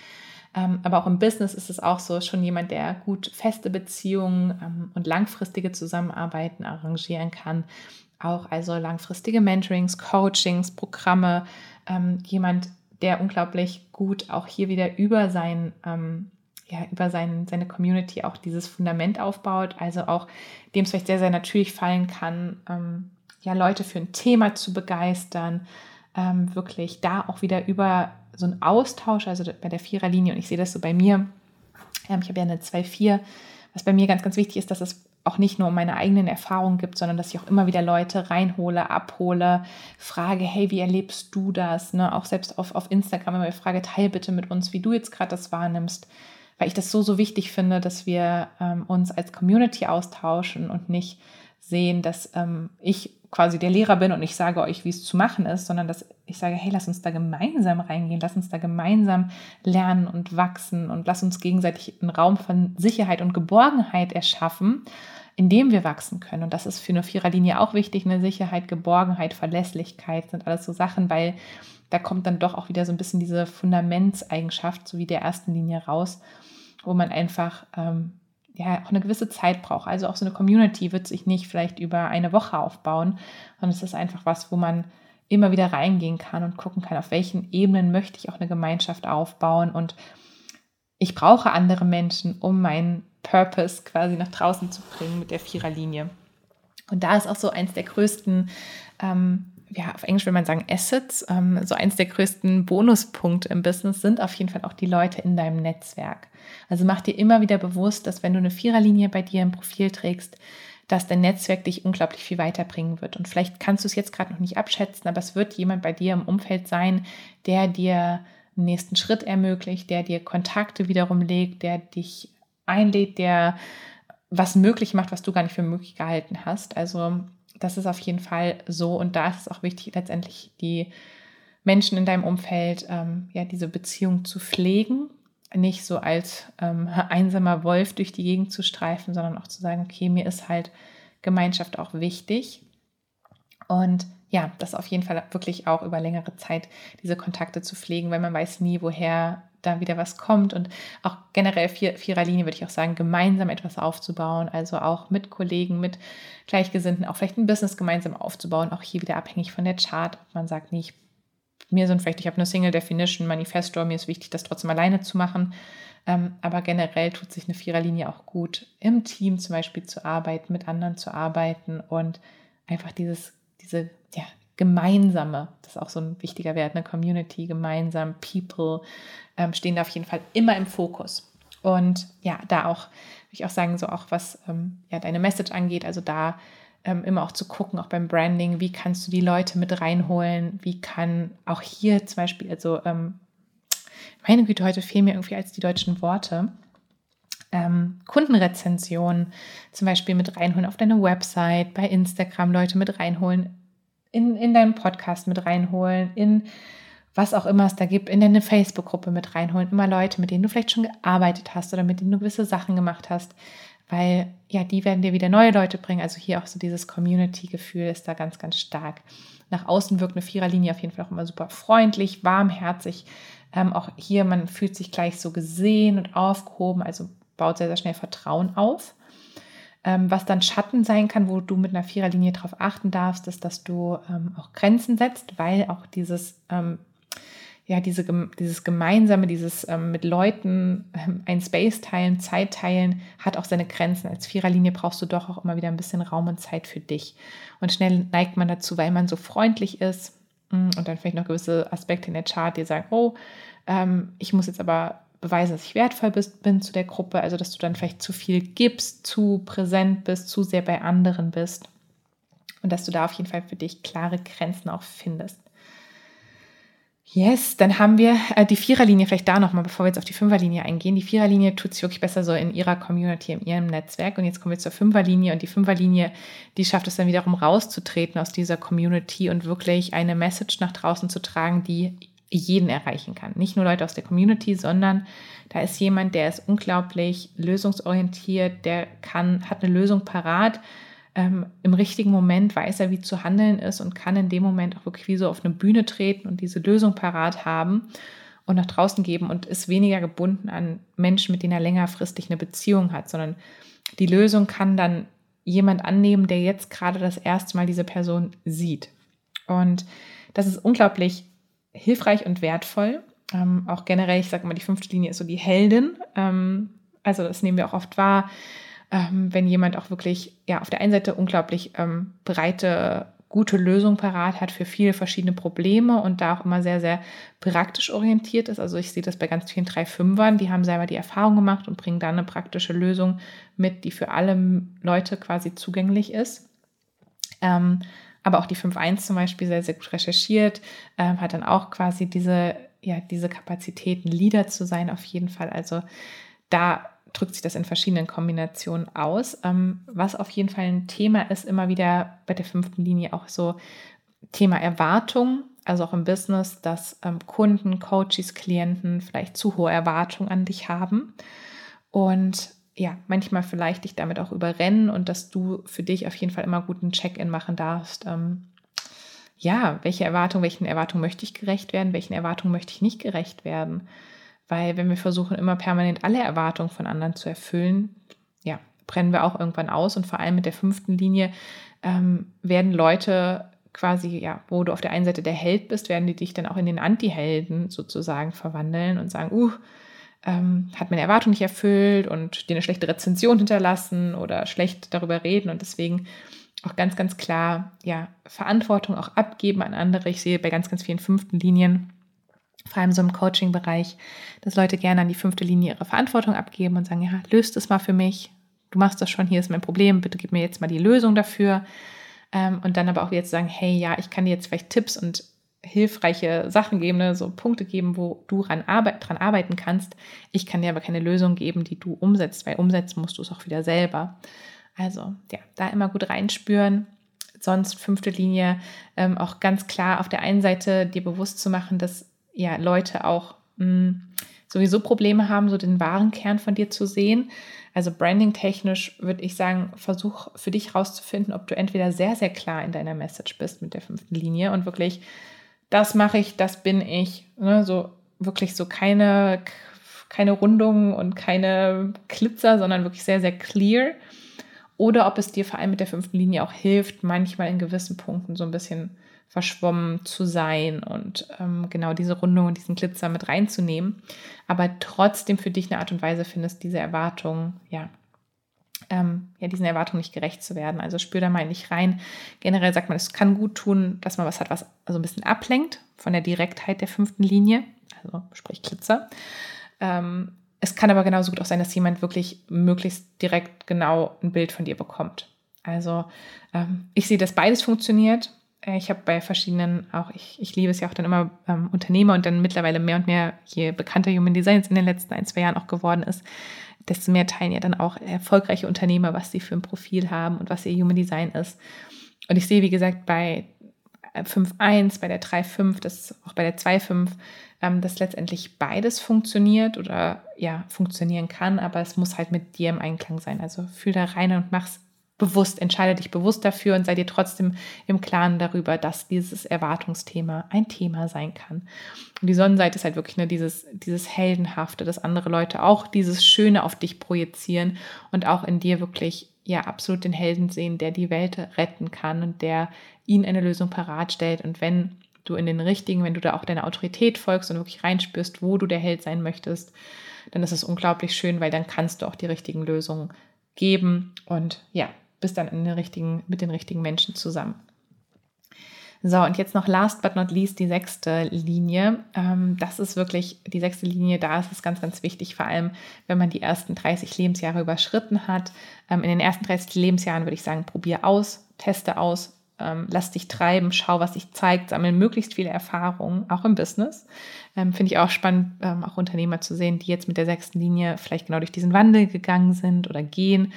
Ähm, aber auch im Business ist es auch so, schon jemand, der gut feste Beziehungen ähm, und langfristige Zusammenarbeiten arrangieren kann. Auch also langfristige Mentorings, Coachings, Programme. Ähm, jemand, der unglaublich gut auch hier wieder über sein ähm, ja, über sein, seine Community auch dieses Fundament aufbaut, also auch dem es vielleicht sehr, sehr natürlich fallen kann, ähm, ja, Leute für ein Thema zu begeistern, ähm, wirklich da auch wieder über so ein Austausch, also bei der Viererlinie, und ich sehe das so bei mir. Ähm, ich habe ja eine 2-4, was bei mir ganz, ganz wichtig ist, dass es auch nicht nur um meine eigenen Erfahrungen gibt, sondern dass ich auch immer wieder Leute reinhole, abhole, frage, hey, wie erlebst du das? Ne? Auch selbst auf, auf Instagram immer frage, teil bitte mit uns, wie du jetzt gerade das wahrnimmst, weil ich das so, so wichtig finde, dass wir ähm, uns als Community austauschen und nicht sehen, dass ähm, ich quasi der Lehrer bin und ich sage euch, wie es zu machen ist, sondern dass ich sage, hey, lass uns da gemeinsam reingehen, lass uns da gemeinsam lernen und wachsen und lass uns gegenseitig einen Raum von Sicherheit und Geborgenheit erschaffen, in dem wir wachsen können. Und das ist für eine Viererlinie auch wichtig, eine Sicherheit, Geborgenheit, Verlässlichkeit sind alles so Sachen, weil da kommt dann doch auch wieder so ein bisschen diese Fundamentseigenschaft, so wie der ersten Linie raus, wo man einfach ähm, ja auch eine gewisse Zeit braucht. Also auch so eine Community wird sich nicht vielleicht über eine Woche aufbauen, sondern es ist einfach was, wo man immer wieder reingehen kann und gucken kann, auf welchen Ebenen möchte ich auch eine Gemeinschaft aufbauen und ich brauche andere Menschen, um meinen Purpose quasi nach draußen zu bringen mit der Viererlinie. Und da ist auch so eins der größten ähm, ja, auf Englisch will man sagen Assets, ähm, so eins der größten Bonuspunkte im Business sind auf jeden Fall auch die Leute in deinem Netzwerk. Also mach dir immer wieder bewusst, dass wenn du eine Viererlinie bei dir im Profil trägst, dass dein Netzwerk dich unglaublich viel weiterbringen wird. Und vielleicht kannst du es jetzt gerade noch nicht abschätzen, aber es wird jemand bei dir im Umfeld sein, der dir einen nächsten Schritt ermöglicht, der dir Kontakte wiederum legt, der dich einlädt, der was möglich macht, was du gar nicht für möglich gehalten hast. Also das ist auf jeden Fall so. Und da ist es auch wichtig, letztendlich die Menschen in deinem Umfeld, ähm, ja, diese Beziehung zu pflegen. Nicht so als ähm, einsamer Wolf durch die Gegend zu streifen, sondern auch zu sagen, okay, mir ist halt Gemeinschaft auch wichtig. Und ja, das auf jeden Fall wirklich auch über längere Zeit diese Kontakte zu pflegen, weil man weiß nie, woher da wieder was kommt. Und auch generell vier, Viererlinie würde ich auch sagen, gemeinsam etwas aufzubauen, also auch mit Kollegen, mit Gleichgesinnten, auch vielleicht ein Business gemeinsam aufzubauen, auch hier wieder abhängig von der Chart, ob man sagt, nicht, mir sind vielleicht, ich habe eine Single Definition, Manifestor, mir ist wichtig, das trotzdem alleine zu machen, ähm, aber generell tut sich eine Viererlinie auch gut, im Team zum Beispiel zu arbeiten, mit anderen zu arbeiten und einfach dieses, diese, ja, gemeinsame, das ist auch so ein wichtiger Wert, eine Community, gemeinsam, People ähm, stehen da auf jeden Fall immer im Fokus. Und ja, da auch, würde ich auch sagen, so auch was ähm, ja, deine Message angeht, also da ähm, immer auch zu gucken, auch beim Branding, wie kannst du die Leute mit reinholen, wie kann auch hier zum Beispiel, also ähm, meine Güte, heute fehlen mir irgendwie als die deutschen Worte. Ähm, Kundenrezensionen zum Beispiel mit reinholen auf deine Website, bei Instagram Leute mit reinholen, in, in deinen Podcast mit reinholen, in was auch immer es da gibt, in deine Facebook-Gruppe mit reinholen. Immer Leute, mit denen du vielleicht schon gearbeitet hast oder mit denen du gewisse Sachen gemacht hast, weil ja, die werden dir wieder neue Leute bringen. Also hier auch so dieses Community-Gefühl ist da ganz, ganz stark. Nach außen wirkt eine Viererlinie auf jeden Fall auch immer super freundlich, warmherzig. Ähm, auch hier, man fühlt sich gleich so gesehen und aufgehoben, also baut sehr, sehr schnell Vertrauen auf. Ähm, was dann Schatten sein kann, wo du mit einer Viererlinie darauf achten darfst, ist, dass du ähm, auch Grenzen setzt, weil auch dieses, ähm, ja, diese, dieses Gemeinsame, dieses ähm, mit Leuten ähm, ein Space teilen, Zeit teilen, hat auch seine Grenzen. Als Viererlinie brauchst du doch auch immer wieder ein bisschen Raum und Zeit für dich. Und schnell neigt man dazu, weil man so freundlich ist mm, und dann vielleicht noch gewisse Aspekte in der Chart, die sagen, oh, ähm, ich muss jetzt aber beweisen, dass ich wertvoll bist, bin zu der Gruppe, also dass du dann vielleicht zu viel gibst, zu präsent bist, zu sehr bei anderen bist und dass du da auf jeden Fall für dich klare Grenzen auch findest. Yes, dann haben wir äh, die Viererlinie, vielleicht da nochmal, bevor wir jetzt auf die Fünferlinie eingehen. Die Viererlinie tut sich wirklich besser so in ihrer Community, in ihrem Netzwerk. Und jetzt kommen wir zur Fünferlinie. Und die Fünferlinie, die schafft es dann wiederum rauszutreten aus dieser Community und wirklich eine Message nach draußen zu tragen, die jeden erreichen kann. Nicht nur Leute aus der Community, sondern da ist jemand, der ist unglaublich lösungsorientiert, der kann, hat eine Lösung parat. Ähm, Im richtigen Moment weiß er, wie zu handeln ist und kann in dem Moment auch wirklich wie so auf eine Bühne treten und diese Lösung parat haben und nach draußen geben und ist weniger gebunden an Menschen, mit denen er längerfristig eine Beziehung hat, sondern die Lösung kann dann jemand annehmen, der jetzt gerade das erste Mal diese Person sieht. Und das ist unglaublich hilfreich und wertvoll. Ähm, auch generell, ich sage mal, die fünfte Linie ist so die Heldin. Ähm, also das nehmen wir auch oft wahr, ähm, wenn jemand auch wirklich, ja, auf der einen Seite unglaublich ähm, breite, gute Lösung parat hat für viele verschiedene Probleme und da auch immer sehr, sehr praktisch orientiert ist. Also ich sehe das bei ganz vielen 3-5ern, die haben selber die Erfahrung gemacht und bringen dann eine praktische Lösung mit, die für alle Leute quasi zugänglich ist. Ähm, aber auch die 5.1 zum Beispiel sehr, sehr gut recherchiert, ähm, hat dann auch quasi diese, ja, diese Kapazitäten, Leader zu sein, auf jeden Fall. Also da drückt sich das in verschiedenen Kombinationen aus. Ähm, was auf jeden Fall ein Thema ist, immer wieder bei der fünften Linie auch so Thema Erwartung, also auch im Business, dass ähm, Kunden, Coaches, Klienten vielleicht zu hohe Erwartungen an dich haben und ja, manchmal vielleicht dich damit auch überrennen und dass du für dich auf jeden Fall immer guten Check-in machen darfst. Ähm, ja, welche Erwartungen, welchen Erwartungen möchte ich gerecht werden, welchen Erwartungen möchte ich nicht gerecht werden? Weil wenn wir versuchen, immer permanent alle Erwartungen von anderen zu erfüllen, ja, brennen wir auch irgendwann aus. Und vor allem mit der fünften Linie ähm, werden Leute quasi, ja, wo du auf der einen Seite der Held bist, werden die dich dann auch in den Anti-Helden sozusagen verwandeln und sagen, uh, ähm, hat meine Erwartung nicht erfüllt und dir eine schlechte Rezension hinterlassen oder schlecht darüber reden. Und deswegen auch ganz, ganz klar, ja, Verantwortung auch abgeben an andere. Ich sehe bei ganz, ganz vielen fünften Linien, vor allem so im Coaching-Bereich, dass Leute gerne an die fünfte Linie ihre Verantwortung abgeben und sagen, ja, löst es mal für mich. Du machst das schon, hier ist mein Problem, bitte gib mir jetzt mal die Lösung dafür. Ähm, und dann aber auch jetzt sagen, hey, ja, ich kann dir jetzt vielleicht Tipps und hilfreiche Sachen geben, ne, so Punkte geben, wo du dran, arbeit, dran arbeiten kannst. Ich kann dir aber keine Lösung geben, die du umsetzt, weil umsetzen musst du es auch wieder selber. Also ja, da immer gut reinspüren. Sonst fünfte Linie ähm, auch ganz klar auf der einen Seite dir bewusst zu machen, dass ja Leute auch mh, hm, sowieso Probleme haben, so den wahren Kern von dir zu sehen. Also branding-technisch würde ich sagen, versuch für dich rauszufinden, ob du entweder sehr, sehr klar in deiner Message bist mit der fünften Linie und wirklich, das mache ich, das bin ich. Ne? So wirklich so keine, keine Rundungen und keine Glitzer, sondern wirklich sehr, sehr clear. Oder ob es dir vor allem mit der fünften Linie auch hilft, manchmal in gewissen Punkten so ein bisschen verschwommen zu sein und ähm, genau diese Rundung und diesen Glitzer mit reinzunehmen, aber trotzdem für dich eine Art und Weise findest, diese Erwartung, ja, ähm, ja, diesen Erwartungen nicht gerecht zu werden. Also spür da mal nicht rein. Generell sagt man, es kann gut tun, dass man was hat, was also ein bisschen ablenkt von der Direktheit der fünften Linie, also sprich Glitzer. Ähm, es kann aber genauso gut auch sein, dass jemand wirklich möglichst direkt genau ein Bild von dir bekommt. Also ähm, ich sehe, dass beides funktioniert. Äh, ich habe bei verschiedenen, auch ich, ich liebe es ja auch dann immer ähm, Unternehmer und dann mittlerweile mehr und mehr, je bekannter Human Design in den letzten ein, zwei Jahren auch geworden ist, desto mehr teilen ja dann auch erfolgreiche Unternehmer, was sie für ein Profil haben und was ihr Human Design ist. Und ich sehe, wie gesagt, bei 5.1, bei der 3.5, das auch bei der 2.5, ähm, dass letztendlich beides funktioniert oder ja, funktionieren kann, aber es muss halt mit dir im Einklang sein. Also fühl da rein und mach's bewusst, entscheide dich bewusst dafür und sei dir trotzdem im Klaren darüber, dass dieses Erwartungsthema ein Thema sein kann. Und die Sonnenseite ist halt wirklich nur dieses, dieses Heldenhafte, dass andere Leute auch dieses Schöne auf dich projizieren und auch in dir wirklich ja absolut den Helden sehen, der die Welt retten kann und der ihnen eine Lösung parat stellt. Und wenn du in den richtigen, wenn du da auch deiner Autorität folgst und wirklich reinspürst, wo du der Held sein möchtest, dann ist es unglaublich schön, weil dann kannst du auch die richtigen Lösungen geben und ja, bist dann in den richtigen, mit den richtigen Menschen zusammen. So, und jetzt noch last but not least die sechste Linie. Ähm, das ist wirklich die sechste Linie, da ist es ganz, ganz wichtig, vor allem wenn man die ersten 30 Lebensjahre überschritten hat. Ähm, in den ersten 30 Lebensjahren würde ich sagen, probier aus, teste aus, ähm, lass dich treiben, schau, was sich zeigt, sammle möglichst viele Erfahrungen, auch im Business. Finde ich auch spannend, auch Unternehmer zu sehen, die jetzt mit der sechsten Linie vielleicht genau durch diesen Wandel gegangen sind oder gehen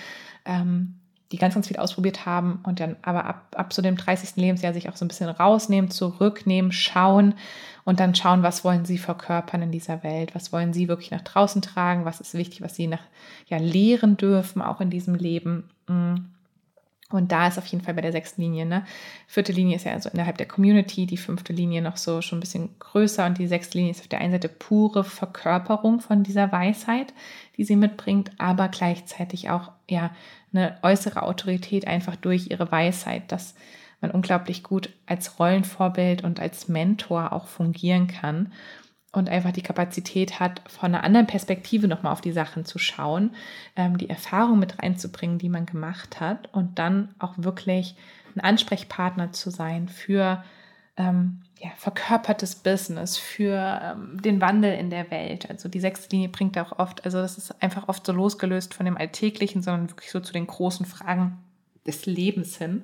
die ganz, ganz viel ausprobiert haben und dann aber ab, ab so dem 30. Lebensjahr sich auch so ein bisschen rausnehmen, zurücknehmen, schauen und dann schauen, was wollen sie verkörpern in dieser Welt, was wollen sie wirklich nach draußen tragen, was ist wichtig, was sie nach, ja, lehren dürfen, auch in diesem Leben. Mm. Und da ist auf jeden Fall bei der sechsten Linie, ne? Vierte Linie ist ja also innerhalb der Community, die fünfte Linie noch so schon ein bisschen größer und die sechste Linie ist auf der einen Seite pure Verkörperung von dieser Weisheit, die sie mitbringt, aber gleichzeitig auch ja eine äußere Autorität einfach durch ihre Weisheit, dass man unglaublich gut als Rollenvorbild und als Mentor auch fungieren kann. Und einfach die Kapazität hat, von einer anderen Perspektive nochmal auf die Sachen zu schauen, ähm, die Erfahrung mit reinzubringen, die man gemacht hat und dann auch wirklich ein Ansprechpartner zu sein für ähm, ja, verkörpertes Business, für ähm, den Wandel in der Welt. Also die sechste Linie bringt auch oft, also das ist einfach oft so losgelöst von dem Alltäglichen, sondern wirklich so zu den großen Fragen des Lebens hin.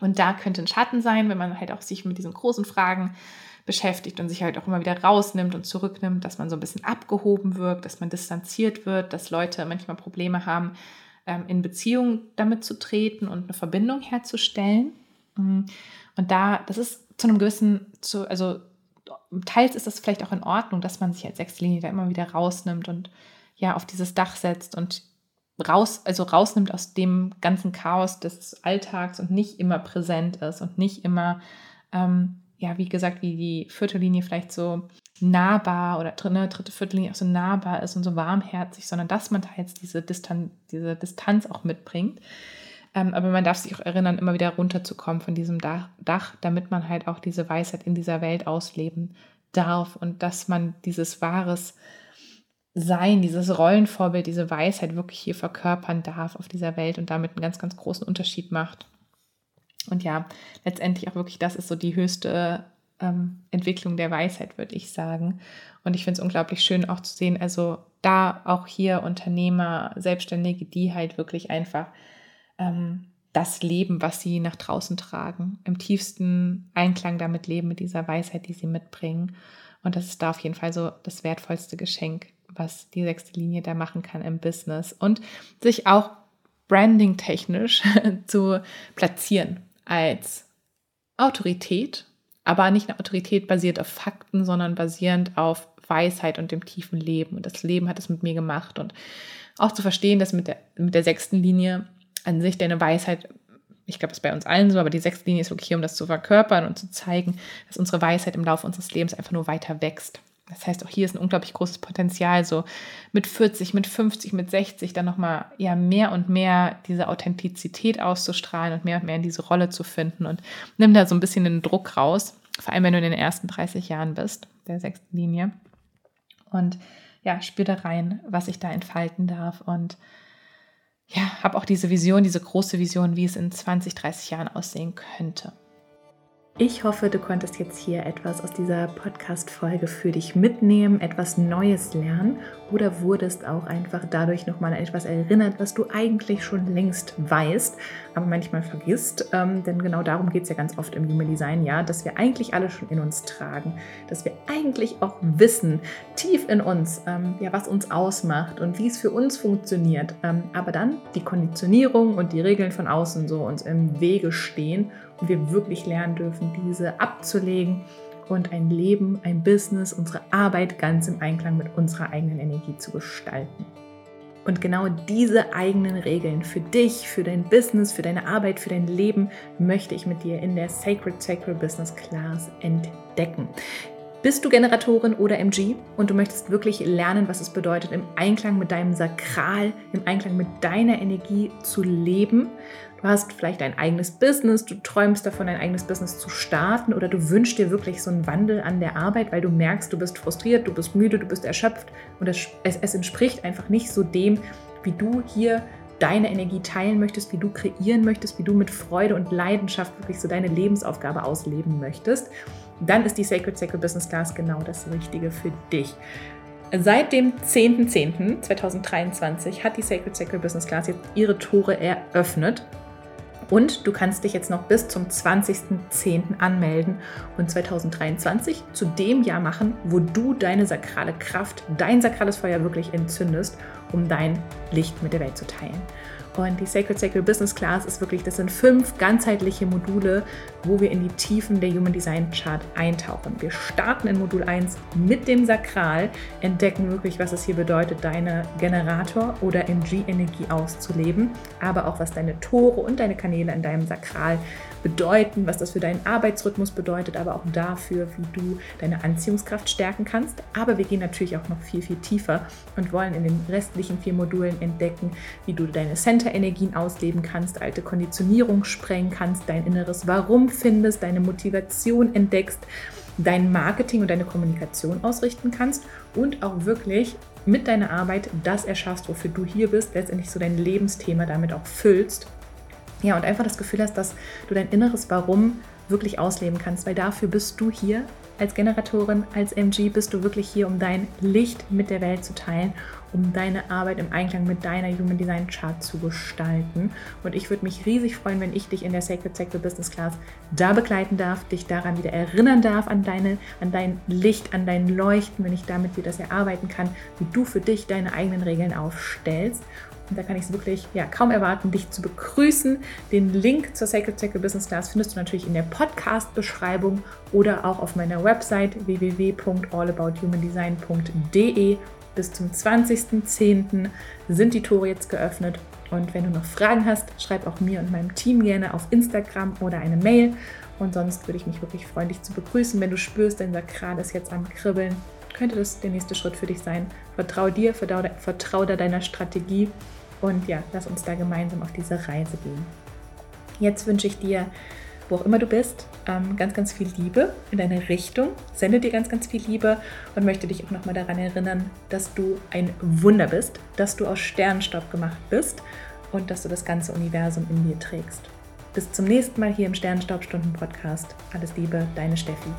Und da könnte ein Schatten sein, wenn man halt auch sich mit diesen großen Fragen beschäftigt und sich halt auch immer wieder rausnimmt und zurücknimmt, dass man so ein bisschen abgehoben wirkt, dass man distanziert wird, dass Leute manchmal Probleme haben, ähm, in Beziehung damit zu treten und eine Verbindung herzustellen. Mm. Und da, das ist zu einem gewissen, zu, also teils ist das vielleicht auch in Ordnung, dass man sich als Sechslinie da immer wieder rausnimmt und ja auf dieses Dach setzt und raus, also rausnimmt aus dem ganzen Chaos des Alltags und nicht immer präsent ist und nicht immer, ähm, ja, wie gesagt, wie die vierte Linie vielleicht so nahbar oder ne, dritte, vierte Linie auch so nahbar ist und so warmherzig, sondern dass man teils diese, Distan diese Distanz auch mitbringt. Ähm, aber man darf sich auch erinnern, immer wieder runterzukommen von diesem Dach, Dach, damit man halt auch diese Weisheit in dieser Welt ausleben darf und dass man dieses wahres sein, dieses Rollenvorbild, diese Weisheit wirklich hier verkörpern darf auf dieser Welt und damit einen ganz, ganz großen Unterschied macht. Und ja, letztendlich auch wirklich, das ist so die höchste ähm, Entwicklung der Weisheit, würde ich sagen. Und ich finde es unglaublich schön auch zu sehen, also da auch hier Unternehmer, Selbstständige, die halt wirklich einfach ähm, das leben, was sie nach draußen tragen, im tiefsten Einklang damit leben, mit dieser Weisheit, die sie mitbringen. Und das ist da auf jeden Fall so das wertvollste Geschenk, was die sechste Linie da machen kann im Business und sich auch branding-technisch zu platzieren als Autorität, aber nicht eine Autorität basiert auf Fakten, sondern basierend auf Weisheit und dem tiefen Leben. Und das Leben hat es mit mir gemacht. Und auch zu verstehen, dass mit der, mit der sechsten Linie an sich deine Weisheit, ich glaube, das ist bei uns allen so, aber die sechste Linie ist wirklich hier, um das zu verkörpern und zu zeigen, dass unsere Weisheit im Laufe unseres Lebens einfach nur weiter wächst. Das heißt, auch hier ist ein unglaublich großes Potenzial, so mit 40, mit 50, mit 60 dann nochmal ja mehr und mehr diese Authentizität auszustrahlen und mehr und mehr in diese Rolle zu finden und nimm da so ein bisschen den Druck raus, vor allem wenn du in den ersten 30 Jahren bist, der sechsten Linie. Und ja, spür da rein, was ich da entfalten darf und ja, habe auch diese Vision, diese große Vision, wie es in 20, 30 Jahren aussehen könnte. Ich hoffe, du konntest jetzt hier etwas aus dieser Podcast-Folge für dich mitnehmen, etwas Neues lernen oder wurdest auch einfach dadurch nochmal an etwas erinnert, was du eigentlich schon längst weißt, aber manchmal vergisst. Ähm, denn genau darum geht es ja ganz oft im Human Design, ja, dass wir eigentlich alle schon in uns tragen, dass wir eigentlich auch wissen, tief in uns, ähm, ja, was uns ausmacht und wie es für uns funktioniert. Ähm, aber dann die Konditionierung und die Regeln von außen so uns im Wege stehen und wir wirklich lernen dürfen, diese abzulegen und ein Leben, ein Business, unsere Arbeit ganz im Einklang mit unserer eigenen Energie zu gestalten. Und genau diese eigenen Regeln für dich, für dein Business, für deine Arbeit, für dein Leben möchte ich mit dir in der Sacred Sacred Business Class entdecken. Bist du Generatorin oder MG und du möchtest wirklich lernen, was es bedeutet, im Einklang mit deinem Sakral, im Einklang mit deiner Energie zu leben Du hast vielleicht ein eigenes Business, du träumst davon, ein eigenes Business zu starten oder du wünschst dir wirklich so einen Wandel an der Arbeit, weil du merkst, du bist frustriert, du bist müde, du bist erschöpft und es, es, entspricht einfach nicht so dem, wie du hier deine Energie teilen möchtest, wie du kreieren möchtest, wie du mit Freude und Leidenschaft wirklich so deine Lebensaufgabe ausleben möchtest, dann ist die Sacred Sacred Business Class genau das Richtige für dich. Seit dem 10.10.2023 hat die Sacred Sacred Business Class jetzt ihre Tore eröffnet und du kannst dich jetzt noch bis zum 20.10. anmelden und 2023 zu dem Jahr machen, wo du deine sakrale Kraft, dein sakrales Feuer wirklich entzündest, um dein Licht mit der Welt zu teilen. Und die Sacred Sacred Business Class ist wirklich, das sind fünf ganzheitliche Module, wo wir in die Tiefen der Human Design Chart eintauchen. Wir starten in Modul 1 mit dem Sakral, entdecken wirklich, was es hier bedeutet, deine Generator- oder MG-Energie auszuleben, aber auch was deine Tore und deine Kanäle in deinem Sakral bedeuten, was das für deinen Arbeitsrhythmus bedeutet, aber auch dafür, wie du deine Anziehungskraft stärken kannst. Aber wir gehen natürlich auch noch viel, viel tiefer und wollen in den restlichen vier Modulen entdecken, wie du deine Center-Energien ausleben kannst, alte Konditionierung sprengen kannst, dein inneres Warum findest, deine Motivation entdeckst dein Marketing und deine Kommunikation ausrichten kannst und auch wirklich mit deiner Arbeit das erschaffst, wofür du hier bist, letztendlich so dein Lebensthema damit auch füllst. Ja, und einfach das Gefühl hast, dass du dein inneres Warum wirklich ausleben kannst, weil dafür bist du hier als Generatorin, als MG bist du wirklich hier, um dein Licht mit der Welt zu teilen, um deine Arbeit im Einklang mit deiner Human Design Chart zu gestalten. Und ich würde mich riesig freuen, wenn ich dich in der Sacred Sector Business Class da begleiten darf, dich daran wieder erinnern darf, an, deine, an dein Licht, an dein Leuchten, wenn ich damit dir das erarbeiten kann, wie du für dich deine eigenen Regeln aufstellst. Und da kann ich es wirklich ja, kaum erwarten, dich zu begrüßen. Den Link zur Sacred Circle Business Class findest du natürlich in der Podcast-Beschreibung oder auch auf meiner Website www.allabouthumandesign.de. Bis zum 20.10. sind die Tore jetzt geöffnet. Und wenn du noch Fragen hast, schreib auch mir und meinem Team gerne auf Instagram oder eine Mail. Und sonst würde ich mich wirklich freuen, dich zu begrüßen. Wenn du spürst, dein Sakral ist jetzt am Kribbeln, könnte das der nächste Schritt für dich sein. Vertrau dir, vertrau, vertrau da deiner Strategie und ja, lass uns da gemeinsam auf diese Reise gehen. Jetzt wünsche ich dir, wo auch immer du bist, ähm, ganz, ganz viel Liebe in deine Richtung. Sende dir ganz, ganz viel Liebe und möchte dich auch nochmal daran erinnern, dass du ein Wunder bist, dass du aus Sternenstaub gemacht bist und dass du das ganze Universum in dir trägst. Bis zum nächsten Mal hier im Sternenstaubstunden Podcast. Alles Liebe, deine Steffi.